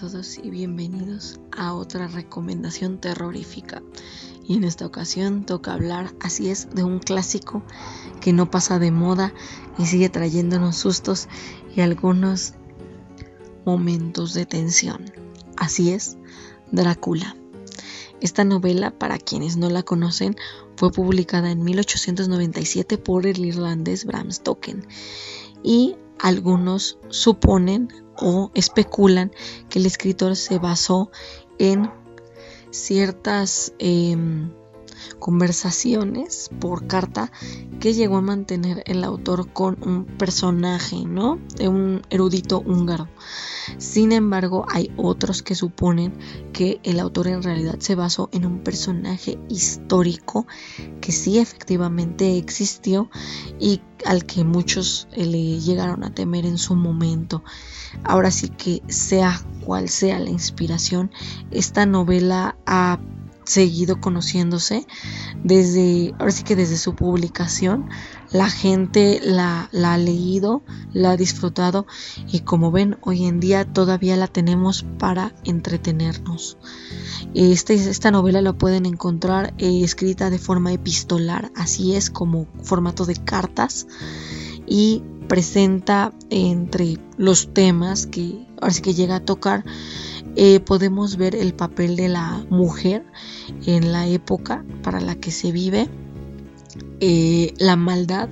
todos y bienvenidos a otra recomendación terrorífica. Y en esta ocasión toca hablar, así es, de un clásico que no pasa de moda y sigue trayéndonos sustos y algunos momentos de tensión. Así es, Drácula. Esta novela, para quienes no la conocen, fue publicada en 1897 por el irlandés Bram Stoker y algunos suponen o especulan que el escritor se basó en ciertas em, conversaciones por carta que llegó a mantener el autor con un personaje, ¿no? De un erudito húngaro. Sin embargo, hay otros que suponen que el autor en realidad se basó en un personaje histórico que sí efectivamente existió y al que muchos eh, le llegaron a temer en su momento. Ahora sí que sea cual sea la inspiración, esta novela ha seguido conociéndose desde, ahora que desde su publicación, la gente la, ha leído, la ha disfrutado y como ven, hoy en día todavía la tenemos para entretenernos. Este, esta novela la pueden encontrar eh, escrita de forma epistolar, así es como formato de cartas y presenta entre los temas que ahora sí que llega a tocar eh, podemos ver el papel de la mujer en la época para la que se vive, eh, la maldad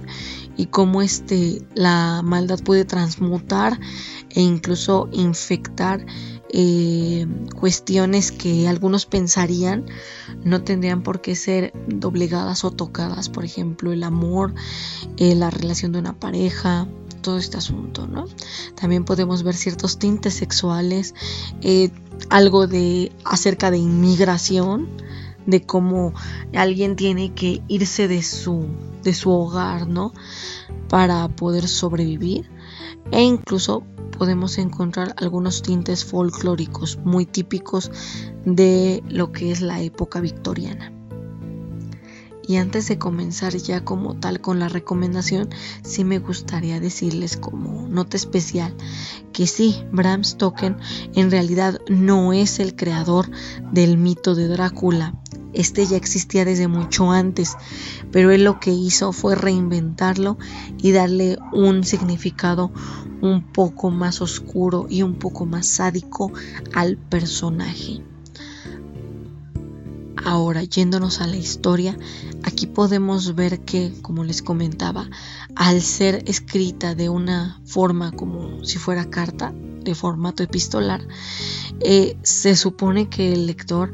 y cómo este, la maldad puede transmutar e incluso infectar eh, cuestiones que algunos pensarían no tendrían por qué ser doblegadas o tocadas, por ejemplo, el amor, la relación de una pareja, todo este asunto, ¿no? También podemos ver ciertos tintes sexuales, eh, algo de acerca de inmigración, de cómo alguien tiene que irse de su, de su hogar, ¿no? Para poder sobrevivir. E incluso podemos encontrar algunos tintes folclóricos muy típicos de lo que es la época victoriana. Y antes de comenzar ya como tal con la recomendación, sí me gustaría decirles como nota especial que sí, Bram Stoker en realidad no es el creador del mito de Drácula. Este ya existía desde mucho antes, pero él lo que hizo fue reinventarlo y darle un significado un poco más oscuro y un poco más sádico al personaje. Ahora, yéndonos a la historia, aquí podemos ver que, como les comentaba, al ser escrita de una forma como si fuera carta, de formato epistolar, eh, se supone que el lector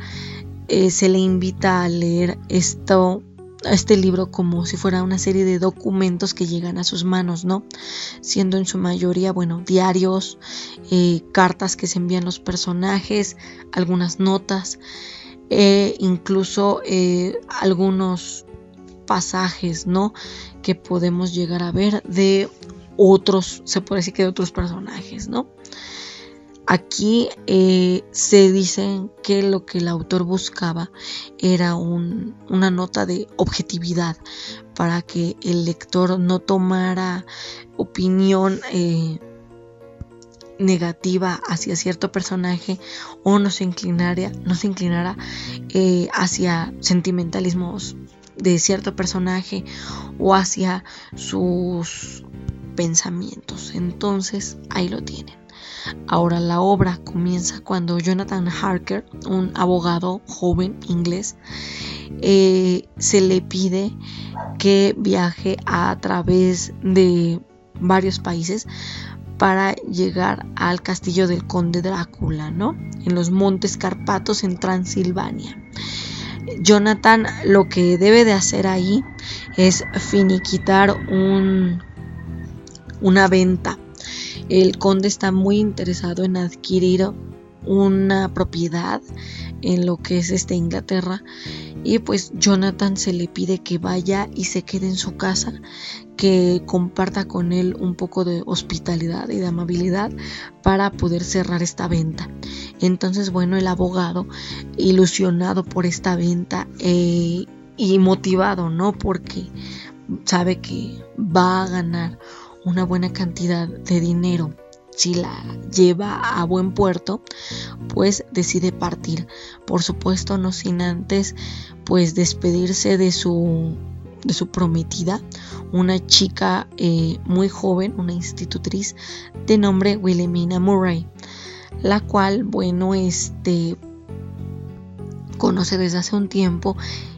eh, se le invita a leer esto este libro como si fuera una serie de documentos que llegan a sus manos, ¿no? Siendo en su mayoría, bueno, diarios, eh, cartas que se envían los personajes, algunas notas e incluso eh, algunos pasajes, ¿no? Que podemos llegar a ver de otros, se puede decir que de otros personajes, ¿no? Aquí eh, se dice que lo que el autor buscaba era una nota de objetividad para que el lector no tomara opinión eh, negativa hacia cierto personaje o nos inclinara, nos inclinara eh, hacia sentimentalismos de cierto personaje o hacia sus pensamientos. Entonces ahí lo tienen. Ahora la obra comienza cuando Jonathan Harker, un abogado joven inglés, eh, se le pide que viaje a través de varios países para llegar al castillo del conde Drácula, ¿no? En los montes Carpatos en Transilvania. Jonathan lo que debe de hacer ahí es finiquitar un, una venta. El conde está muy interesado en adquirir una propiedad en lo que es este Inglaterra y pues Jonathan se le pide que vaya y se quede en su casa, que comparta con él un poco de hospitalidad y de amabilidad para poder cerrar esta venta. Entonces, bueno, el abogado, ilusionado por esta venta eh, y motivado, ¿no? Porque sabe que va a ganar una buena cantidad de dinero si la lleva a buen puerto, pues decide partir. Por supuesto, no sin antes pues despedirse de su de su prometida, una chica eh, muy joven, una institutriz de nombre Wilhelmina Murray, la cual, bueno, este conoce desde hace un tiempo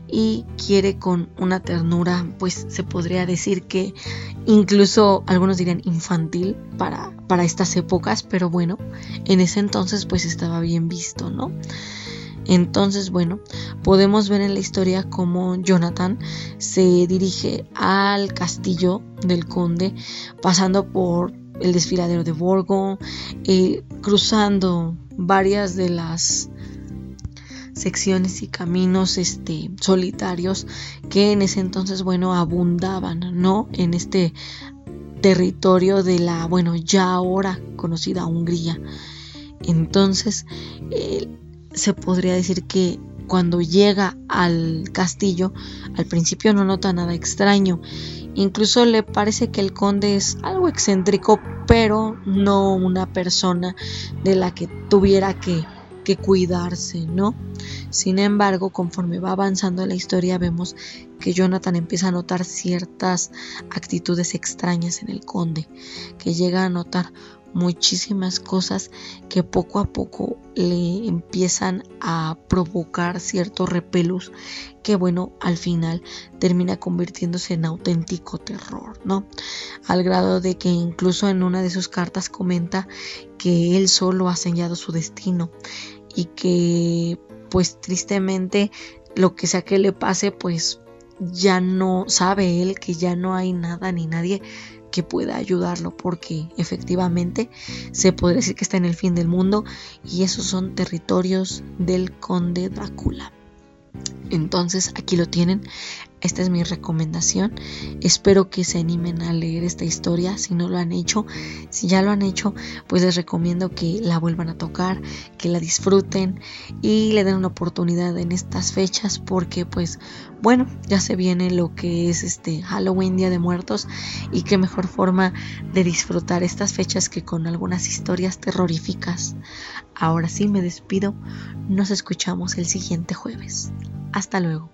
y quiere con una ternura, pues se podría decir que incluso algunos dirían infantil para, para estas épocas, pero bueno, en ese entonces pues estaba bien visto, ¿no? Entonces, bueno, podemos ver en la historia cómo Jonathan se dirige al castillo del conde, pasando por el desfiladero de Borgo, eh, cruzando varias de las secciones y caminos este, solitarios que en ese entonces, bueno, abundaban, ¿no? En este territorio de la, bueno, ya ahora conocida Hungría. Entonces, se podría decir que cuando llega al castillo, al principio no nota nada extraño. Incluso le parece que el conde es algo excéntrico, pero no una persona de la que tuviera que que cuidarse, ¿no? Sin embargo, conforme va avanzando la historia, vemos que Jonathan empieza a notar ciertas actitudes extrañas en el conde, que llega a notar muchísimas cosas que poco a poco le empiezan a provocar ciertos repelus que bueno al final termina convirtiéndose en auténtico terror no al grado de que incluso en una de sus cartas comenta que él solo ha sellado su destino y que pues tristemente lo que sea que le pase pues ya no sabe él que ya no hay nada ni nadie que pueda ayudarlo porque efectivamente se podría decir que está en el fin del mundo y esos son territorios del conde Drácula. Entonces aquí lo tienen. Esta es mi recomendación. Espero que se animen a leer esta historia si no lo han hecho. Si ya lo han hecho, pues les recomiendo que la vuelvan a tocar, que la disfruten y le den una oportunidad en estas fechas porque pues bueno, ya se viene lo que es este Halloween, Día de Muertos y qué mejor forma de disfrutar estas fechas que con algunas historias terroríficas. Ahora sí me despido. Nos escuchamos el siguiente jueves. Hasta luego.